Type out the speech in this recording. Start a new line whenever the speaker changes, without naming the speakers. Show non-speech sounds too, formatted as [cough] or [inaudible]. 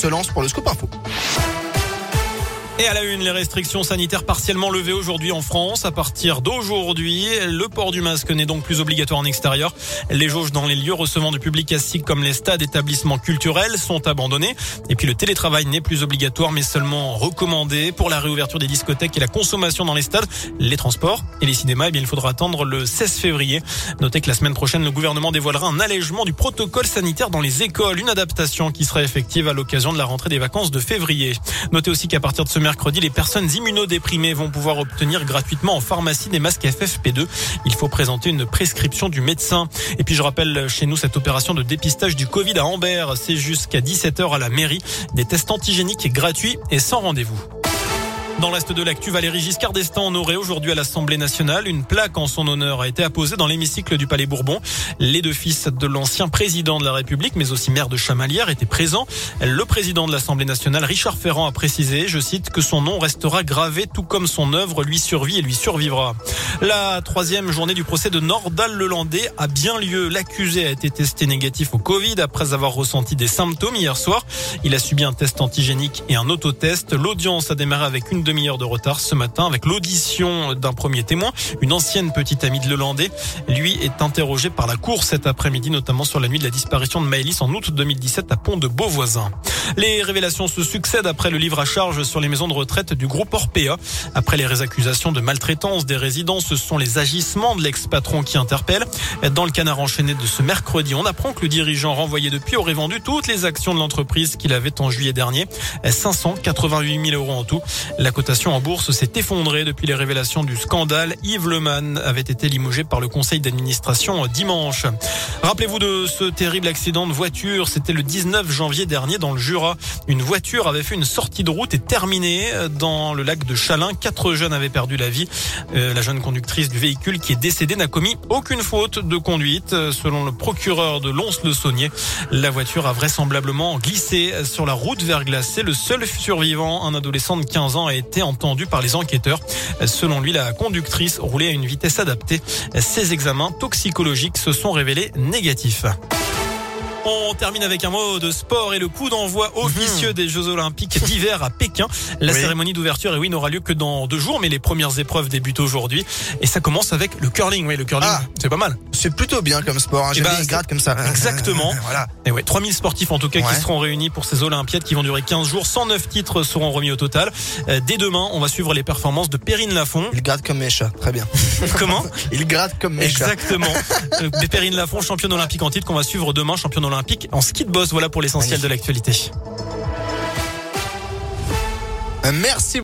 se lance pour le scoop info.
Et à la une, les restrictions sanitaires partiellement levées aujourd'hui en France. À partir d'aujourd'hui, le port du masque n'est donc plus obligatoire en extérieur. Les jauges dans les lieux recevant du public assis comme les stades, établissements culturels sont abandonnés. Et puis le télétravail n'est plus obligatoire mais seulement recommandé pour la réouverture des discothèques et la consommation dans les stades, les transports et les cinémas. Eh bien, il faudra attendre le 16 février. Notez que la semaine prochaine, le gouvernement dévoilera un allègement du protocole sanitaire dans les écoles, une adaptation qui sera effective à l'occasion de la rentrée des vacances de février. Notez aussi qu'à partir de ce mercredi, les personnes immunodéprimées vont pouvoir obtenir gratuitement en pharmacie des masques FFP2. Il faut présenter une prescription du médecin. Et puis je rappelle chez nous cette opération de dépistage du Covid à Amber. C'est jusqu'à 17h à la mairie. Des tests antigéniques gratuits et sans rendez-vous. Dans l'Est de l'actu, Valérie Giscard d'Estaing honorée aujourd'hui à l'Assemblée nationale. Une plaque en son honneur a été apposée dans l'hémicycle du Palais Bourbon. Les deux fils de l'ancien président de la République, mais aussi maire de Chamalières, étaient présents. Le président de l'Assemblée nationale, Richard Ferrand, a précisé, je cite, que son nom restera gravé tout comme son œuvre lui survit et lui survivra. La troisième journée du procès de Nordal Lelandais a bien lieu. L'accusé a été testé négatif au Covid après avoir ressenti des symptômes hier soir. Il a subi un test antigénique et un autotest. L'audience a démarré avec une demi-heure de retard ce matin avec l'audition d'un premier témoin, une ancienne petite amie de Lelandais. Lui est interrogé par la cour cet après-midi, notamment sur la nuit de la disparition de Maëlys en août 2017 à Pont de Beauvoisin. Les révélations se succèdent après le livre à charge sur les maisons de retraite du groupe Orpea. Après les accusations de maltraitance des résidents, ce sont les agissements de l'ex-patron qui interpellent. Dans le canard enchaîné de ce mercredi, on apprend que le dirigeant renvoyé depuis aurait vendu toutes les actions de l'entreprise qu'il avait en juillet dernier. 588 000 euros en tout. Cotation en bourse s'est effondrée depuis les révélations du scandale. Yves avait été limogé par le conseil d'administration dimanche. Rappelez-vous de ce terrible accident de voiture. C'était le 19 janvier dernier dans le Jura. Une voiture avait fait une sortie de route et terminé dans le lac de Chalin. Quatre jeunes avaient perdu la vie. Euh, la jeune conductrice du véhicule qui est décédée n'a commis aucune faute de conduite. Selon le procureur de Lons-le-Saunier, la voiture a vraisemblablement glissé sur la route verglacée. Le seul survivant, un adolescent de 15 ans, a été entendu par les enquêteurs. Selon lui, la conductrice roulait à une vitesse adaptée. Ses examens toxicologiques se sont révélés négatifs. On termine avec un mot de sport et le coup d'envoi officieux des Jeux Olympiques [laughs] d'hiver à Pékin. La
Oui.
cérémonie d'ouverture, et oui, n'aura lieu que dans deux jours, mais les premières épreuves débutent aujourd'hui. Et ça commence avec le curling. Oui, le curling,
Ah.
c'est pas mal.
C'est plutôt bien comme sport. Hein.
Eh ben,
bien les
c'est-
grades comme ça.
Exactement. [laughs]
voilà.
Et ouais, 3000 sportifs en tout cas qui seront réunis pour ces Olympiades qui vont durer 15 jours. 109 titres seront remis au total. Euh, dès demain, on va suivre les performances de Perrine Lafont.
Il grade comme mes chats. Très bien. [laughs]
Comment
Il grade comme mes chats.
Exactement. Euh, Perrine Lafont, championne olympique en titre qu'on va suivre demain, championne olympique en ski de boss. Voilà pour l'essentiel de l'actualité.
Merci.